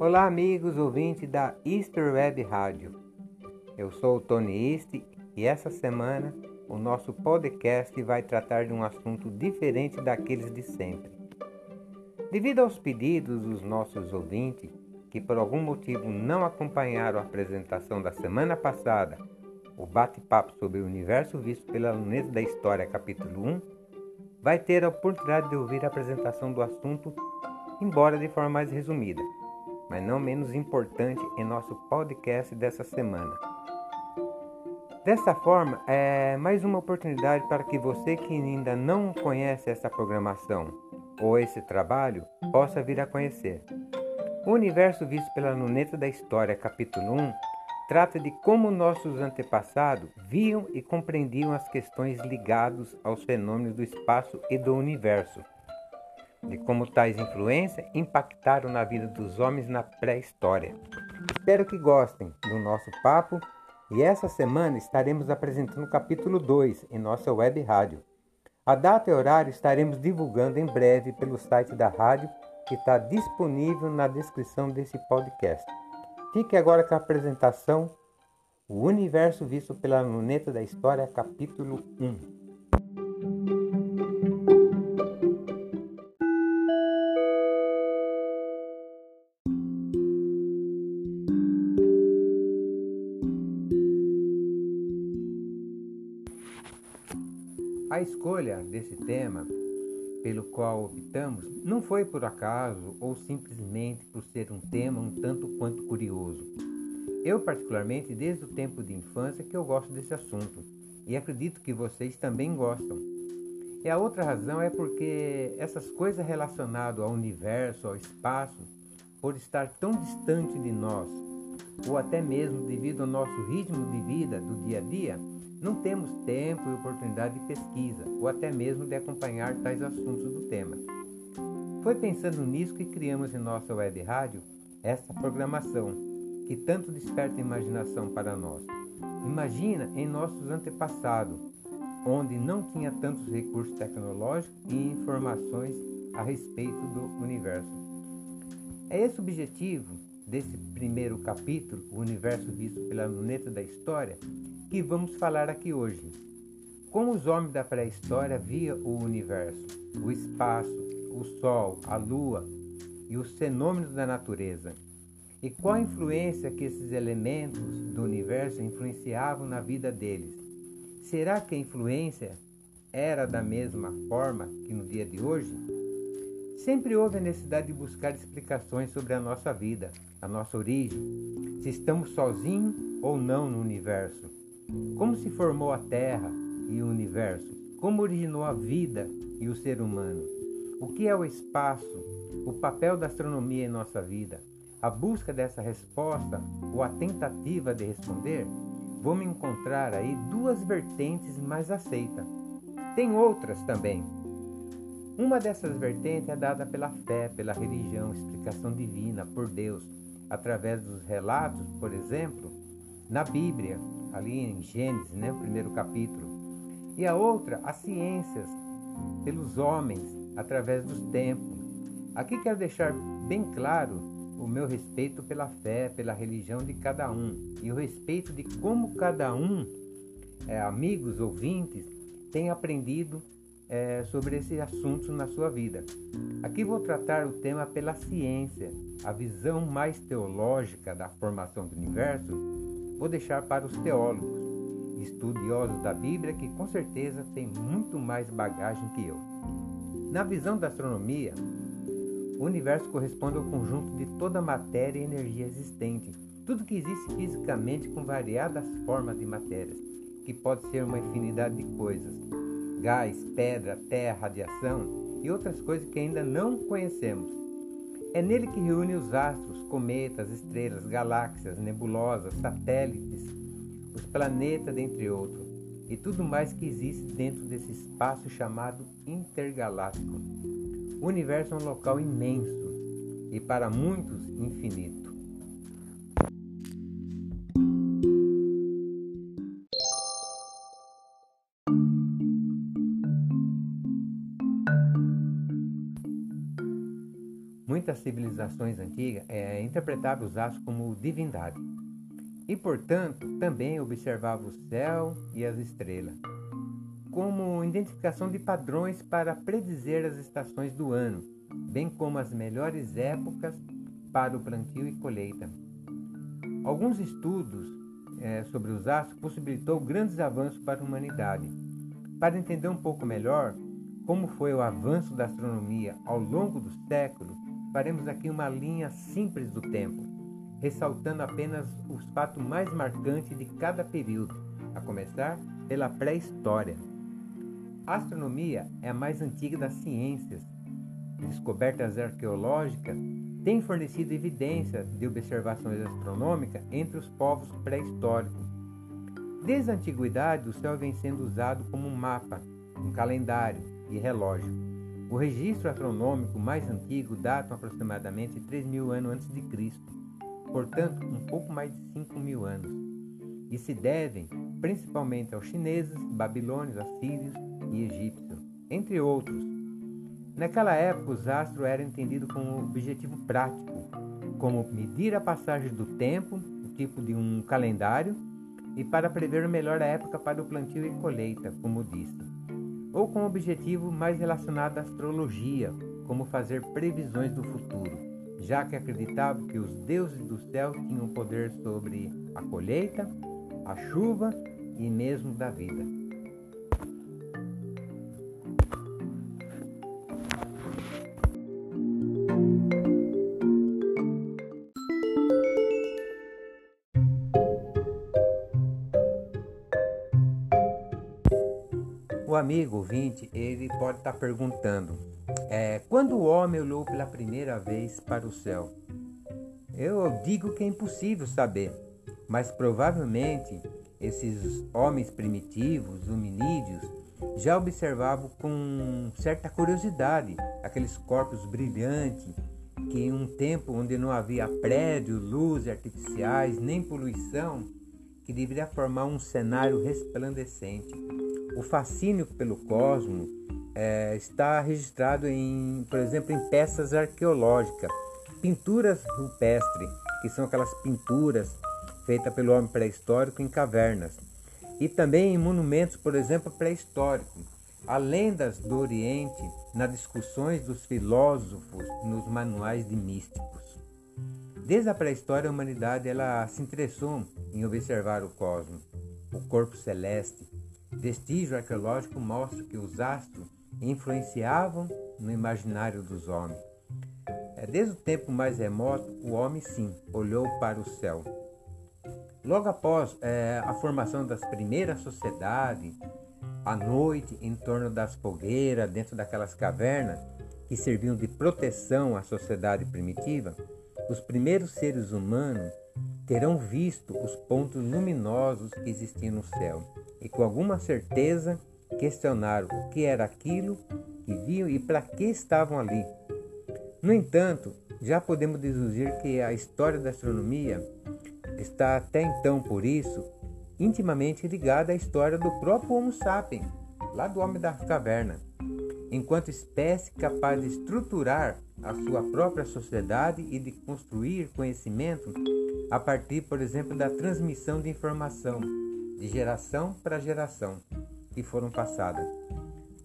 Olá, amigos ouvintes da Easter Web Rádio. Eu sou o Tony East e essa semana o nosso podcast vai tratar de um assunto diferente daqueles de sempre. Devido aos pedidos dos nossos ouvintes, que por algum motivo não acompanharam a apresentação da semana passada, o bate-papo sobre o universo visto pela luneta da história, capítulo 1, vai ter a oportunidade de ouvir a apresentação do assunto, embora de forma mais resumida, mas não menos importante em nosso podcast dessa semana. Dessa forma, é mais uma oportunidade para que você que ainda não conhece essa programação ou esse trabalho possa vir a conhecer. O universo visto pela luneta da história, capítulo 1, trata de como nossos antepassados viam e compreendiam as questões ligadas aos fenômenos do espaço e do universo, de como tais influências impactaram na vida dos homens na pré-história. Espero que gostem do nosso papo e essa semana estaremos apresentando o capítulo 2 em nossa web rádio. A data e horário estaremos divulgando em breve pelo site da rádio que está disponível na descrição desse podcast. Fique agora com a apresentação O Universo Visto pela Luneta da História, capítulo 1. A escolha desse tema pelo qual optamos não foi por acaso ou simplesmente por ser um tema um tanto quanto curioso. Eu, particularmente, desde o tempo de infância que eu gosto desse assunto e acredito que vocês também gostam. E a outra razão é porque essas coisas relacionadas ao universo, ao espaço, por estar tão distante de nós, ou até mesmo devido ao nosso ritmo de vida do dia a dia, não temos tempo e oportunidade de pesquisa ou até mesmo de acompanhar tais assuntos do tema. Foi pensando nisso que criamos em nossa web rádio essa programação, que tanto desperta imaginação para nós. Imagina em nossos antepassados, onde não tinha tantos recursos tecnológicos e informações a respeito do universo. É esse o objetivo desse primeiro capítulo, o universo visto pela luneta da história, que vamos falar aqui hoje. Como os homens da pré-história via o universo, o espaço, o sol, a lua e os fenômenos da natureza. E qual a influência que esses elementos do universo influenciavam na vida deles? Será que a influência era da mesma forma que no dia de hoje? Sempre houve a necessidade de buscar explicações sobre a nossa vida, a nossa origem, se estamos sozinhos ou não no universo. Como se formou a Terra e o universo? Como originou a vida e o ser humano? O que é o espaço? O papel da astronomia em nossa vida? A busca dessa resposta ou a tentativa de responder? Vamos encontrar aí duas vertentes mais aceitas. Tem outras também. Uma dessas vertentes é dada pela fé, pela religião, explicação divina, por Deus, através dos relatos, por exemplo, na Bíblia, ali em Gênesis, né, o primeiro capítulo. E a outra, as ciências, pelos homens, através dos tempos. Aqui quero deixar bem claro o meu respeito pela fé, pela religião de cada um e o respeito de como cada um, é, amigos, ouvintes, tem aprendido é, sobre esse assunto na sua vida. Aqui vou tratar o tema pela ciência, a visão mais teológica da formação do universo vou deixar para os teólogos, estudiosos da Bíblia, que com certeza têm muito mais bagagem que eu. Na visão da astronomia, o universo corresponde ao conjunto de toda a matéria e energia existente, tudo que existe fisicamente com variadas formas de matérias, que pode ser uma infinidade de coisas: gás, pedra, terra, radiação e outras coisas que ainda não conhecemos. É nele que reúne os astros, cometas, estrelas, galáxias, nebulosas, satélites, os planetas, dentre outros, e tudo mais que existe dentro desse espaço chamado intergaláctico. O universo é um local imenso e para muitos infinito. Muitas civilizações antigas, é, interpretava os astros como divindade e, portanto, também observava o céu e as estrelas como identificação de padrões para predizer as estações do ano, bem como as melhores épocas para o plantio e colheita. Alguns estudos é, sobre os astros possibilitou grandes avanços para a humanidade. Para entender um pouco melhor como foi o avanço da astronomia ao longo dos séculos, faremos aqui uma linha simples do tempo, ressaltando apenas os fatos mais marcantes de cada período, a começar pela pré-história. A astronomia é a mais antiga das ciências. Descobertas arqueológicas têm fornecido evidência de observações astronômicas entre os povos pré-históricos. Desde a antiguidade, o céu vem sendo usado como um mapa, um calendário e relógio. O registro astronômico mais antigo data aproximadamente 3 mil anos antes de Cristo, portanto, um pouco mais de 5 mil anos, e se devem principalmente aos chineses, babilônios, assírios e egípcios, entre outros. Naquela época, os astros eram entendidos como objetivo prático, como medir a passagem do tempo, o tipo de um calendário, e para prever melhor a época para o plantio e colheita, como disse, ou com objetivo mais relacionado à astrologia, como fazer previsões do futuro, já que acreditavam que os deuses do céu tinham poder sobre a colheita, a chuva e mesmo da vida. Amigo ouvinte, ele pode estar perguntando, é, quando o homem olhou pela primeira vez para o céu? Eu digo que é impossível saber, mas provavelmente esses homens primitivos, hominídeos, já observavam com certa curiosidade aqueles corpos brilhantes que em um tempo onde não havia prédios, luzes artificiais, nem poluição, que deveria formar um cenário resplandecente. O fascínio pelo cosmos é, está registrado em, por exemplo, em peças arqueológicas, pinturas rupestres, que são aquelas pinturas feitas pelo homem pré-histórico em cavernas, e também em monumentos, por exemplo, pré-históricos. Há lendas do Oriente nas discussões dos filósofos nos manuais de místicos. Desde a pré-história, a humanidade ela se interessou em observar o cosmos, o corpo celeste, Vestígio arqueológico mostra que os astros influenciavam no imaginário dos homens. É, desde o tempo mais remoto, o homem sim olhou para o céu. Logo após é, a formação das primeiras sociedades, à noite, em torno das fogueiras, dentro daquelas cavernas que serviam de proteção à sociedade primitiva, os primeiros seres humanos terão visto os pontos luminosos que existiam no céu e com alguma certeza questionaram o que era aquilo que viam e para que estavam ali. No entanto, já podemos deduzir que a história da astronomia está até então, por isso, intimamente ligada à história do próprio Homo sapiens, lá do homem da caverna, enquanto espécie capaz de estruturar a sua própria sociedade e de construir conhecimento a partir, por exemplo, da transmissão de informação de geração para geração que foram passadas.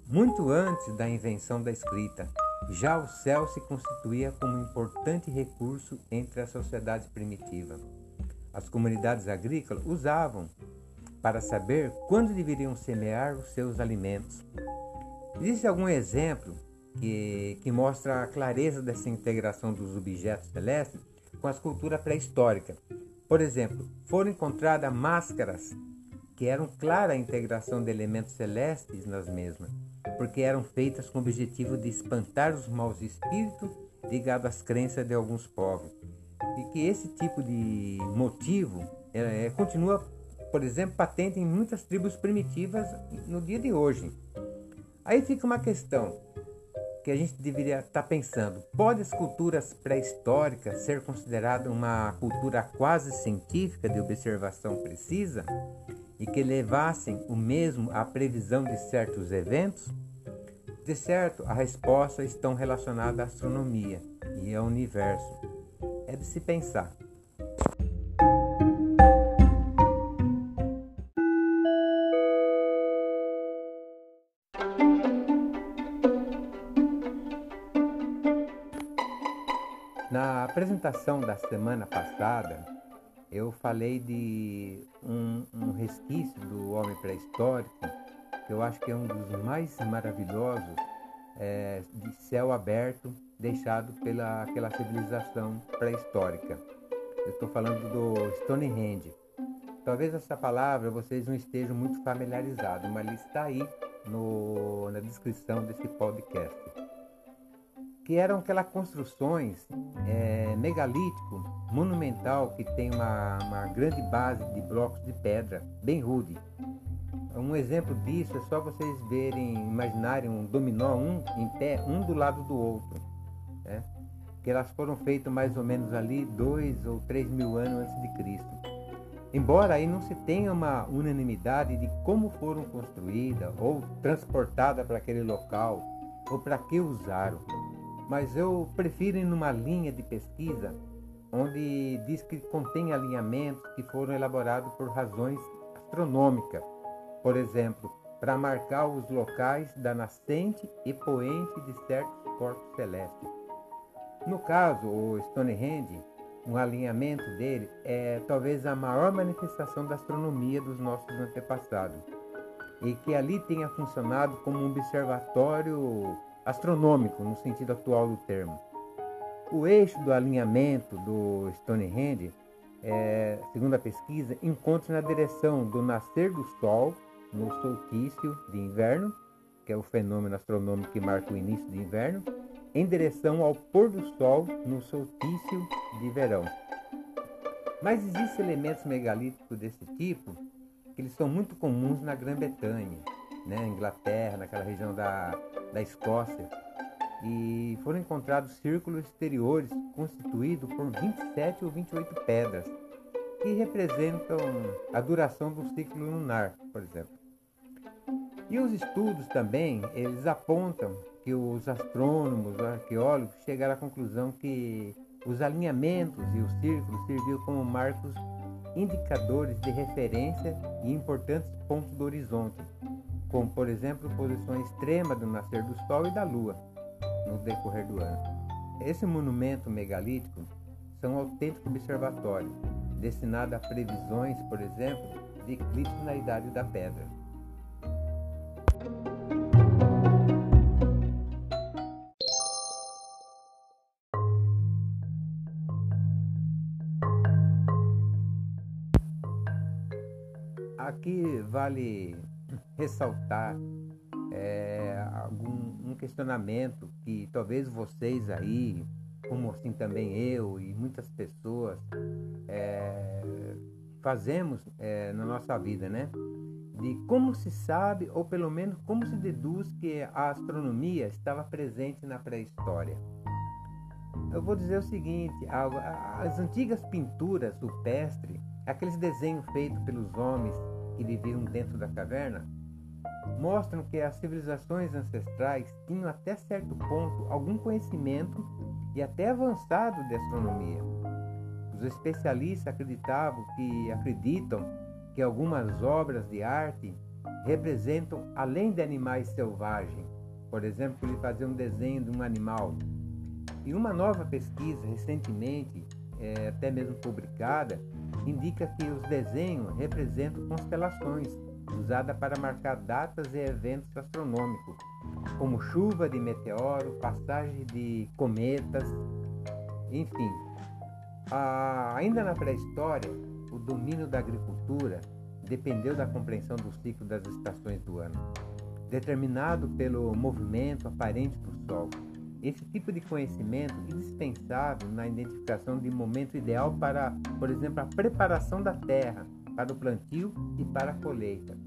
Muito antes da invenção da escrita, já o céu se constituía como importante recurso entre a sociedade primitiva. As comunidades agrícolas usavam para saber quando deveriam semear os seus alimentos. Existe algum exemplo que, que mostra a clareza dessa integração dos objetos celestes com as culturas pré-históricas? Por exemplo, foram encontradas máscaras que eram clara a integração de elementos celestes nas mesmas, porque eram feitas com o objetivo de espantar os maus espíritos ligados às crenças de alguns povos. E que esse tipo de motivo é, continua, por exemplo, patente em muitas tribos primitivas no dia de hoje. Aí fica uma questão que a gente deveria estar tá pensando: pode as culturas pré-históricas ser considerada uma cultura quase científica de observação precisa? e que levassem o mesmo à previsão de certos eventos? De certo, a resposta estão relacionada à astronomia e ao universo. É de se pensar. Apresentação da semana passada, eu falei de um, um resquício do homem pré-histórico, que eu acho que é um dos mais maravilhosos é, de céu aberto deixado pela aquela civilização pré-histórica. Eu estou falando do Stonehenge. Talvez essa palavra vocês não estejam muito familiarizados, mas está aí no, na descrição desse podcast que eram aquelas construções é, megalítico, monumental, que tem uma, uma grande base de blocos de pedra, bem rude. Um exemplo disso é só vocês verem, imaginarem um dominó, um em pé, um do lado do outro. Né? Que elas foram feitas mais ou menos ali dois ou três mil anos antes de Cristo. Embora aí não se tenha uma unanimidade de como foram construídas ou transportadas para aquele local ou para que usaram mas eu prefiro ir numa linha de pesquisa onde diz que contém alinhamentos que foram elaborados por razões astronômicas, por exemplo, para marcar os locais da nascente e poente de certos corpos celestes. No caso, o Stonehenge, um alinhamento dele é talvez a maior manifestação da astronomia dos nossos antepassados, e que ali tenha funcionado como um observatório astronômico no sentido atual do termo. O eixo do alinhamento do Stonehenge, é, segundo a pesquisa, encontra na direção do nascer do Sol no solstício de inverno, que é o fenômeno astronômico que marca o início do inverno, em direção ao pôr do Sol no solstício de verão. Mas existem elementos megalíticos desse tipo que eles são muito comuns na Grã-Bretanha, né, Inglaterra, naquela região da, da Escócia. E foram encontrados círculos exteriores constituídos por 27 ou 28 pedras, que representam a duração do ciclo lunar, por exemplo. E os estudos também, eles apontam que os astrônomos, os arqueólogos chegaram à conclusão que os alinhamentos e os círculos serviam como marcos indicadores de referência e importantes pontos do horizonte, como por exemplo posição extrema do nascer do Sol e da Lua no decorrer do ano. Esse monumento megalítico são um autêntico observatório, destinado a previsões, por exemplo, de eclipse na idade da pedra. Aqui vale ressaltar é, algum um questionamento que talvez vocês aí, como assim também eu e muitas pessoas, é, fazemos é, na nossa vida, né? De como se sabe, ou pelo menos como se deduz que a astronomia estava presente na pré-história. Eu vou dizer o seguinte: as antigas pinturas rupestres, aqueles desenhos feitos pelos homens que viviam dentro da caverna, mostram que as civilizações ancestrais tinham até certo ponto algum conhecimento e até avançado de astronomia. Os especialistas acreditavam que acreditam que algumas obras de arte representam além de animais selvagens. Por exemplo, ele fazia um desenho de um animal. E uma nova pesquisa recentemente, é, até mesmo publicada, indica que os desenhos representam constelações usada para marcar datas e eventos astronômicos, como chuva de meteoro, passagem de cometas, enfim. Ah, ainda na pré-história, o domínio da agricultura dependeu da compreensão do ciclo das estações do ano, determinado pelo movimento aparente do Sol. Esse tipo de conhecimento é indispensável na identificação de momento ideal para, por exemplo, a preparação da terra, para o plantio e para a colheita.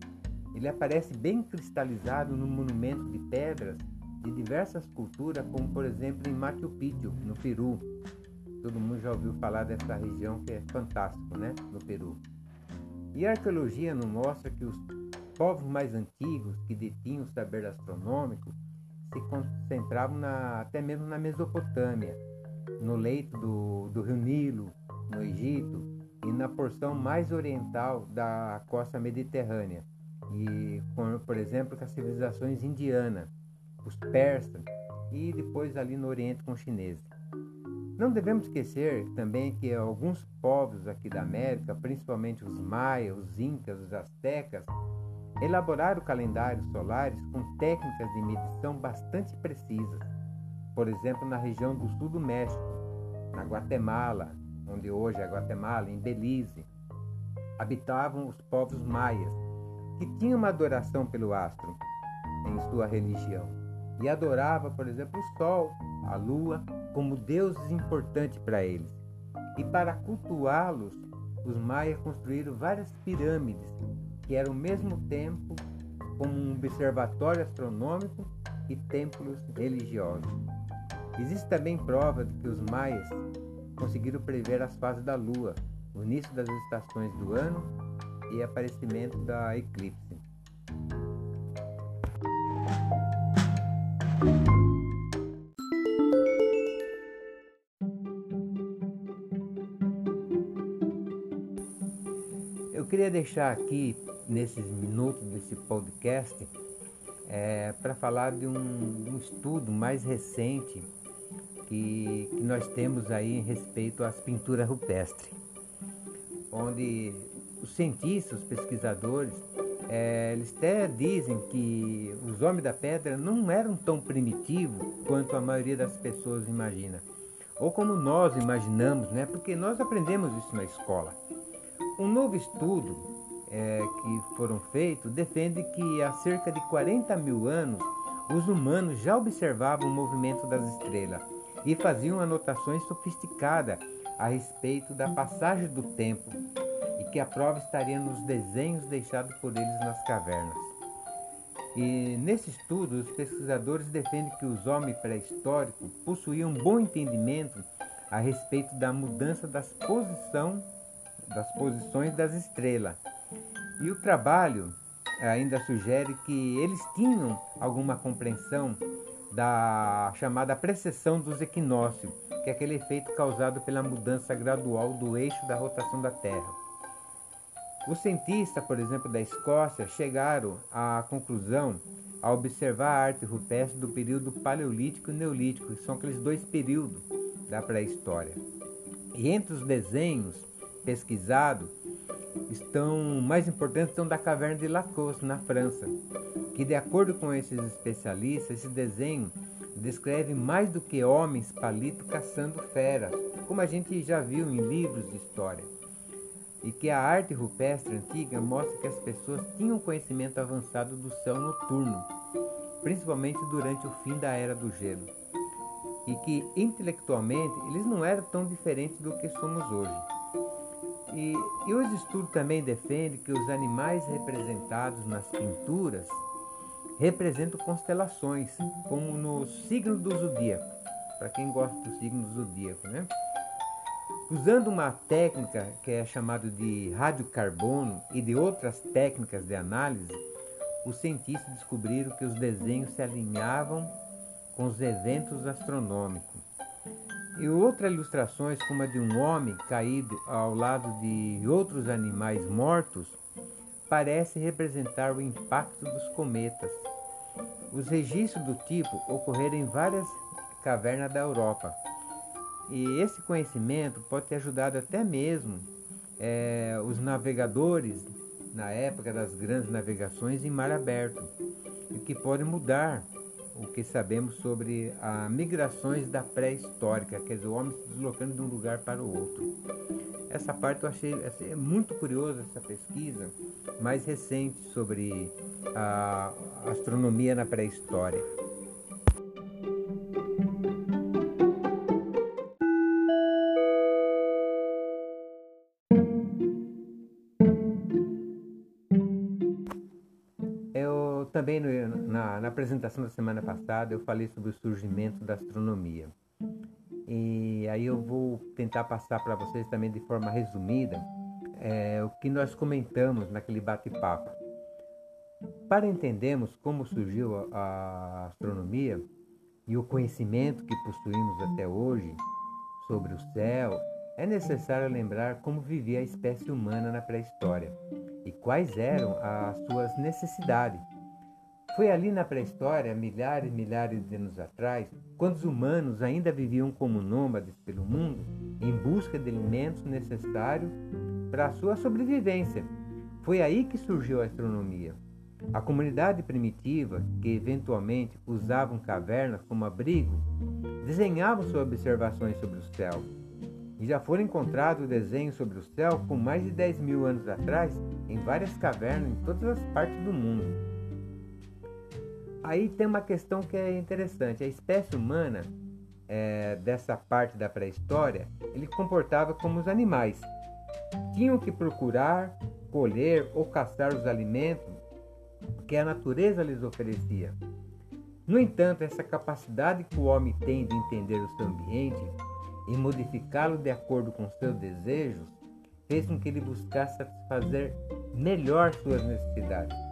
Ele aparece bem cristalizado no monumento de pedras de diversas culturas, como por exemplo em Machu Picchu, no Peru. Todo mundo já ouviu falar dessa região que é fantástico, né? No Peru. E a arqueologia nos mostra que os povos mais antigos que detinham o saber astronômico se concentravam na, até mesmo na Mesopotâmia, no leito do, do rio Nilo, no Egito e na porção mais oriental da costa mediterrânea, e com, por exemplo com as civilizações indiana, os persas e depois ali no Oriente com os chineses. Não devemos esquecer também que alguns povos aqui da América, principalmente os maias, os incas, os astecas, elaboraram calendários solares com técnicas de medição bastante precisas. Por exemplo, na região do sul do México, na Guatemala, onde hoje é Guatemala, em Belize, habitavam os povos maias, que tinham uma adoração pelo astro em sua religião e adorava, por exemplo, o sol, a lua, como deuses importantes para eles. E para cultuá-los, os maias construíram várias pirâmides, que eram ao mesmo tempo como um observatório astronômico e templos religiosos. Existe também prova de que os maias conseguiram prever as fases da lua, o início das estações do ano e aparecimento da eclipse. Eu queria deixar aqui, nesses minutos desse podcast, é, para falar de um, um, estudo mais recente que, que nós temos aí em respeito às pinturas rupestres, onde os cientistas, os pesquisadores, é, eles até dizem que os homens da pedra não eram tão primitivos quanto a maioria das pessoas imagina. Ou como nós imaginamos, né? porque nós aprendemos isso na escola. Um novo estudo é, que foram feitos defende que há cerca de 40 mil anos os humanos já observavam o movimento das estrelas e faziam anotações sofisticadas a respeito da passagem do tempo que a prova estaria nos desenhos deixados por eles nas cavernas. E nesse estudo, os pesquisadores defendem que os homens pré-históricos possuíam um bom entendimento a respeito da mudança das, posição, das posições das estrelas. E o trabalho ainda sugere que eles tinham alguma compreensão da chamada precessão dos equinócios, que é aquele efeito causado pela mudança gradual do eixo da rotação da Terra. Os cientistas, por exemplo, da Escócia, chegaram à conclusão ao observar a arte rupestre do período paleolítico e neolítico, que são aqueles dois períodos da pré-história. E entre os desenhos pesquisados, estão mais importantes estão da caverna de Lacoste, na França, que de acordo com esses especialistas, esse desenho descreve mais do que homens palitos caçando feras, como a gente já viu em livros de história e que a arte rupestre antiga mostra que as pessoas tinham conhecimento avançado do céu noturno, principalmente durante o fim da era do gelo, e que intelectualmente eles não eram tão diferentes do que somos hoje. E, e os estudos também defendem que os animais representados nas pinturas representam constelações, como no signo do zodíaco, para quem gosta do signo do zodíaco, né? Usando uma técnica que é chamada de radiocarbono e de outras técnicas de análise, os cientistas descobriram que os desenhos se alinhavam com os eventos astronômicos. E outras ilustrações, como a de um homem caído ao lado de outros animais mortos, parece representar o impacto dos cometas. Os registros do tipo ocorreram em várias cavernas da Europa e esse conhecimento pode ter ajudado até mesmo é, os navegadores na época das grandes navegações em mar aberto, e que pode mudar o que sabemos sobre as migrações da pré-histórica, quer dizer, o homem se deslocando de um lugar para o outro. Essa parte eu achei é muito curiosa essa pesquisa mais recente sobre a astronomia na pré-história. Apresentação da semana passada eu falei sobre o surgimento da astronomia. E aí eu vou tentar passar para vocês também de forma resumida é, o que nós comentamos naquele bate-papo. Para entendermos como surgiu a astronomia e o conhecimento que possuímos até hoje sobre o céu, é necessário lembrar como vivia a espécie humana na pré-história e quais eram as suas necessidades. Foi ali na pré-história, milhares e milhares de anos atrás, quando os humanos ainda viviam como nômades pelo mundo, em busca de alimentos necessários para a sua sobrevivência. Foi aí que surgiu a astronomia. A comunidade primitiva, que eventualmente usavam cavernas como abrigo, desenhavam suas observações sobre o céu. E já foram encontrados desenhos sobre o céu com mais de 10 mil anos atrás em várias cavernas em todas as partes do mundo. Aí tem uma questão que é interessante. A espécie humana, é, dessa parte da pré-história, ele comportava como os animais. Tinham que procurar, colher ou caçar os alimentos que a natureza lhes oferecia. No entanto, essa capacidade que o homem tem de entender o seu ambiente e modificá-lo de acordo com seus desejos fez com que ele buscasse satisfazer melhor suas necessidades.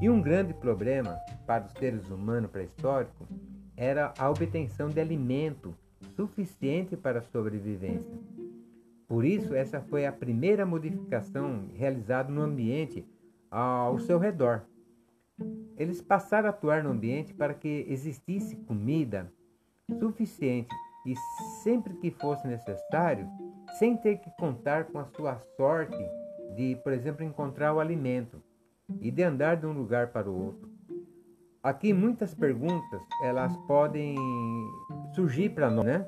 E um grande problema para os seres humanos pré-históricos era a obtenção de alimento suficiente para a sobrevivência. Por isso, essa foi a primeira modificação realizada no ambiente ao seu redor. Eles passaram a atuar no ambiente para que existisse comida suficiente e sempre que fosse necessário, sem ter que contar com a sua sorte de, por exemplo, encontrar o alimento e de andar de um lugar para o outro. Aqui muitas perguntas elas podem surgir para nós, né?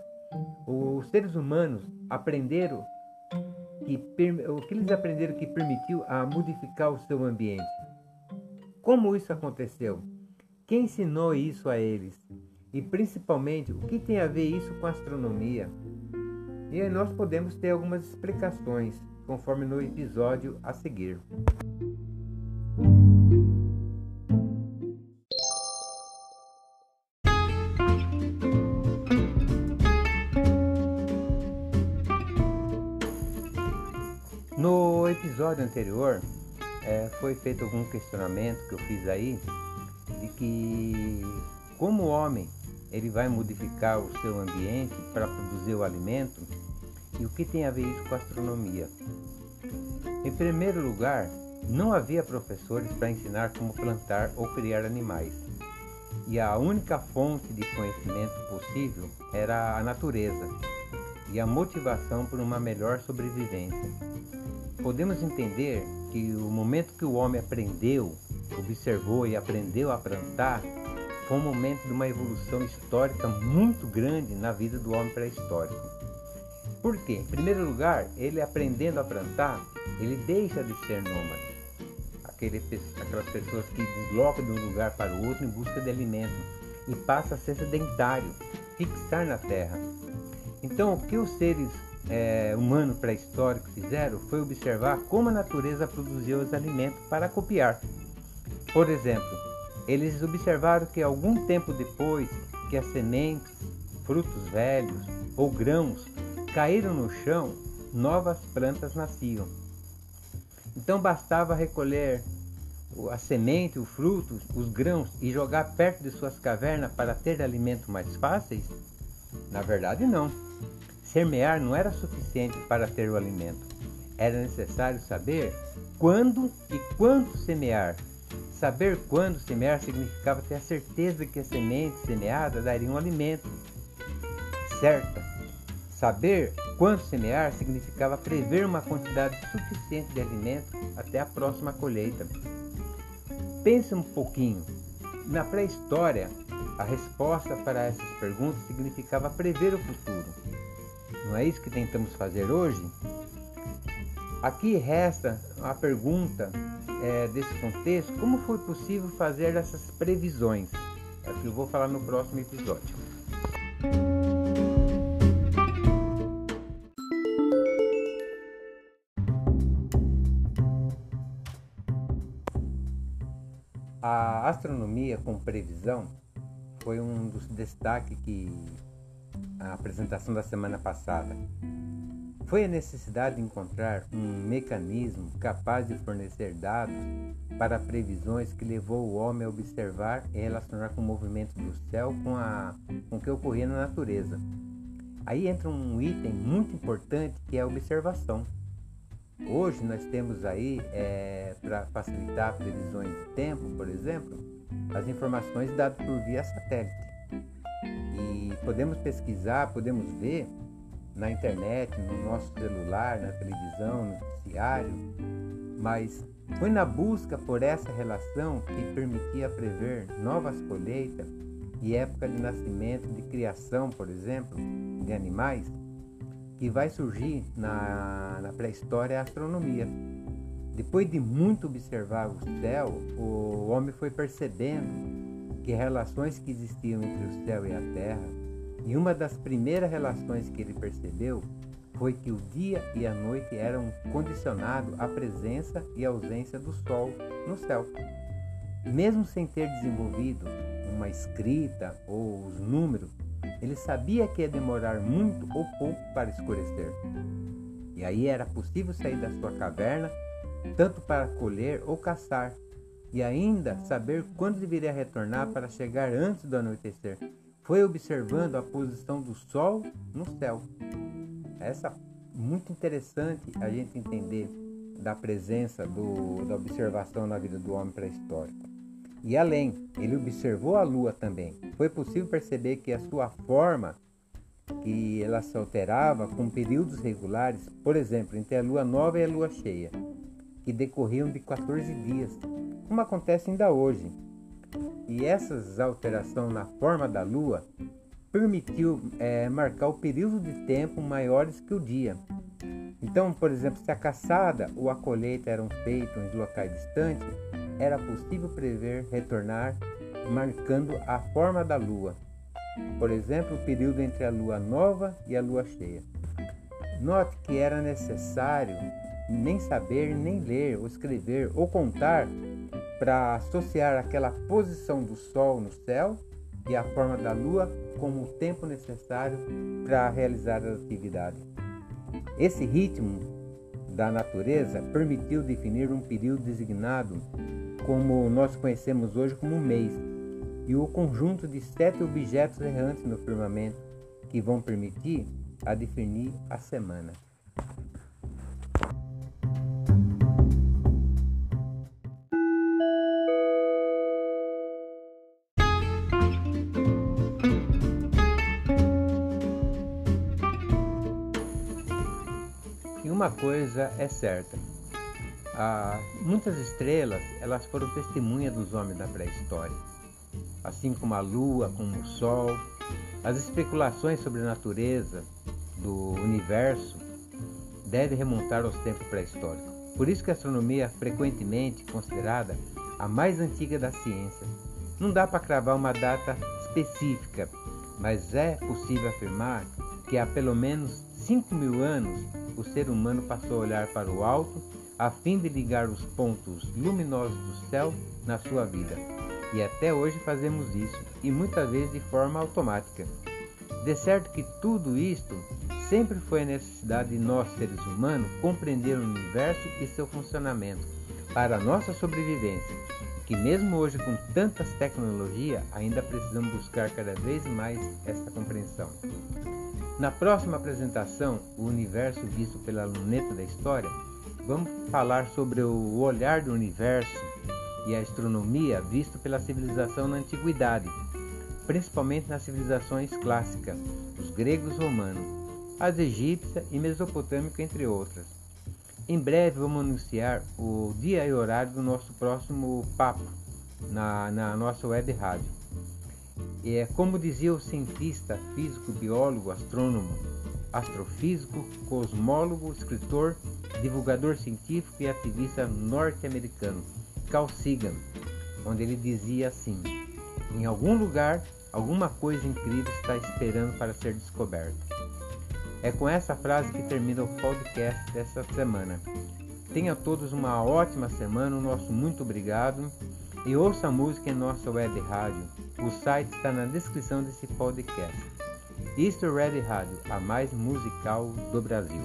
Os seres humanos aprenderam que o que eles aprenderam que permitiu a modificar o seu ambiente. Como isso aconteceu? Quem ensinou isso a eles? E principalmente, o que tem a ver isso com astronomia? E aí nós podemos ter algumas explicações, conforme no episódio a seguir. Anterior, é, foi feito algum questionamento que eu fiz aí de que como o homem ele vai modificar o seu ambiente para produzir o alimento e o que tem a ver isso com a astronomia. Em primeiro lugar, não havia professores para ensinar como plantar ou criar animais. E a única fonte de conhecimento possível era a natureza e a motivação por uma melhor sobrevivência. Podemos entender que o momento que o homem aprendeu, observou e aprendeu a plantar foi um momento de uma evolução histórica muito grande na vida do homem pré-histórico. Por quê? Em primeiro lugar, ele aprendendo a plantar, ele deixa de ser nômade. Aquele, aquelas pessoas que deslocam de um lugar para o outro em busca de alimento e passa a ser sedentário, fixar na terra. Então, o que os seres é, humanos pré-históricos fizeram foi observar como a natureza produzia os alimentos para copiar. Por exemplo, eles observaram que algum tempo depois que as sementes, frutos velhos ou grãos caíram no chão, novas plantas nasciam. Então bastava recolher a semente, o fruto, os grãos e jogar perto de suas cavernas para ter alimentos mais fáceis? Na verdade, não. Semear não era suficiente para ter o alimento. Era necessário saber quando e quanto semear. Saber quando semear significava ter a certeza de que a semente semeada daria um alimento certa. Saber quando semear significava prever uma quantidade suficiente de alimento até a próxima colheita. Pense um pouquinho. Na pré-história, a resposta para essas perguntas significava prever o futuro. Não é isso que tentamos fazer hoje? Aqui resta a pergunta é, desse contexto: como foi possível fazer essas previsões? É que eu vou falar no próximo episódio. A astronomia com previsão foi um dos destaques que a apresentação da semana passada. Foi a necessidade de encontrar um mecanismo capaz de fornecer dados para previsões que levou o homem a observar e relacionar com o movimento do céu com, a, com o que ocorria na natureza. Aí entra um item muito importante que é a observação. Hoje nós temos aí, é, para facilitar previsões de tempo, por exemplo, as informações dadas por via satélite. Podemos pesquisar, podemos ver na internet, no nosso celular, na televisão, no noticiário, mas foi na busca por essa relação que permitia prever novas colheitas e época de nascimento, de criação, por exemplo, de animais, que vai surgir na, na pré-história a astronomia. Depois de muito observar o céu, o homem foi percebendo que relações que existiam entre o céu e a terra, e uma das primeiras relações que ele percebeu foi que o dia e a noite eram condicionados à presença e ausência do sol no céu. Mesmo sem ter desenvolvido uma escrita ou os números, ele sabia que ia demorar muito ou pouco para escurecer. E aí era possível sair da sua caverna, tanto para colher ou caçar, e ainda saber quando deveria retornar para chegar antes do anoitecer. Foi observando a posição do sol no céu. Essa muito interessante a gente entender da presença do, da observação na vida do homem pré-histórico. E além, ele observou a lua também. Foi possível perceber que a sua forma, que ela se alterava com períodos regulares, por exemplo, entre a lua nova e a lua cheia, que decorriam de 14 dias, como acontece ainda hoje. E essas alterações na forma da lua permitiu é, marcar o período de tempo maiores que o dia. Então, por exemplo, se a caçada ou a colheita eram feitos em locais distantes, era possível prever retornar marcando a forma da lua. Por exemplo, o período entre a lua nova e a lua cheia. Note que era necessário nem saber, nem ler, ou escrever, ou contar para associar aquela posição do Sol no céu e a forma da Lua como o tempo necessário para realizar as atividades. Esse ritmo da natureza permitiu definir um período designado como nós conhecemos hoje como mês e o conjunto de sete objetos errantes no firmamento que vão permitir a definir a semana. Coisa é certa. Ah, muitas estrelas elas foram testemunha dos homens da pré-história, assim como a Lua, como o Sol. As especulações sobre a natureza do universo devem remontar aos tempos pré-históricos. Por isso que a astronomia é frequentemente considerada a mais antiga da ciência. Não dá para cravar uma data específica, mas é possível afirmar que há pelo menos 5 mil anos o ser humano passou a olhar para o alto a fim de ligar os pontos luminosos do céu na sua vida. E até hoje fazemos isso, e muitas vezes de forma automática. De certo que tudo isto sempre foi a necessidade de nós, seres humanos, compreender o universo e seu funcionamento para a nossa sobrevivência, que mesmo hoje com tantas tecnologias, ainda precisamos buscar cada vez mais essa compreensão. Na próxima apresentação, o universo visto pela luneta da história, vamos falar sobre o olhar do universo e a astronomia visto pela civilização na antiguidade, principalmente nas civilizações clássicas, os gregos romanos, as egípcias e mesopotâmica, entre outras. Em breve vamos anunciar o dia e horário do nosso próximo papo na, na nossa web rádio. É, como dizia o cientista, físico, biólogo, astrônomo, astrofísico, cosmólogo, escritor, divulgador científico e ativista norte-americano, Carl Sagan, onde ele dizia assim: em algum lugar, alguma coisa incrível está esperando para ser descoberta. É com essa frase que termina o podcast dessa semana. Tenha todos uma ótima semana, o nosso muito obrigado e ouça a música em nossa web rádio. O site está na descrição desse podcast. Easter Red Rádio, a mais musical do Brasil.